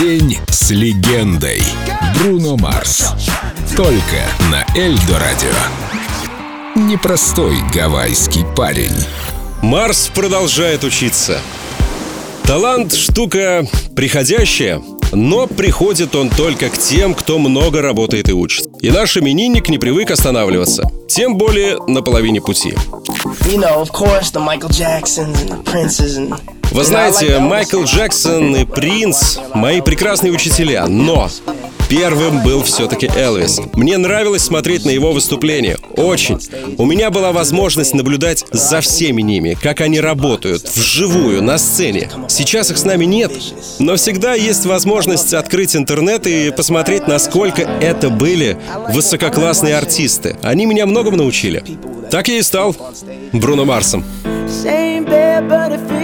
День с легендой. Бруно Марс. Только на Эльдо Радио. Непростой гавайский парень. Марс продолжает учиться. Талант — штука приходящая, но приходит он только к тем, кто много работает и учится. И наш именинник не привык останавливаться. Тем более на половине пути. You know, of course, the Michael Jacksons and the Princes and Вы знаете, Майкл Джексон и Принц — мои прекрасные учителя, но первым был все-таки Элвис. Мне нравилось смотреть на его выступления. Очень. У меня была возможность наблюдать за всеми ними, как они работают, вживую, на сцене. Сейчас их с нами нет, но всегда есть возможность открыть интернет и посмотреть, насколько это были высококлассные артисты. Они меня многому научили. Так я и стал Бруно Марсом. Same bed, but it feels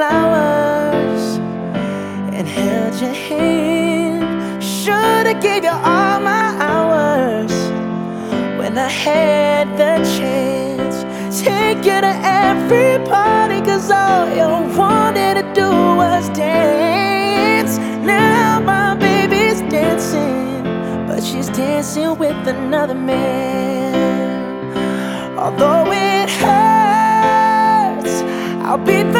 flowers and held your hand. Should have gave you all my hours when I had the chance. Take you to every party, cause all you wanted to do was dance. Now my baby's dancing, but she's dancing with another man. Although it hurts, I'll be the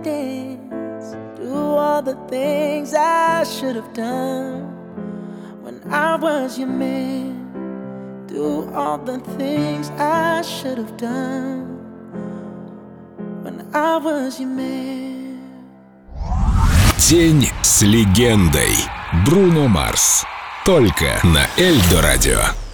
all the things I should have done when I was your man. Do all the things I should have done when I was your man. День с легендой. Бруно Марс. Только на Эльдо Радио.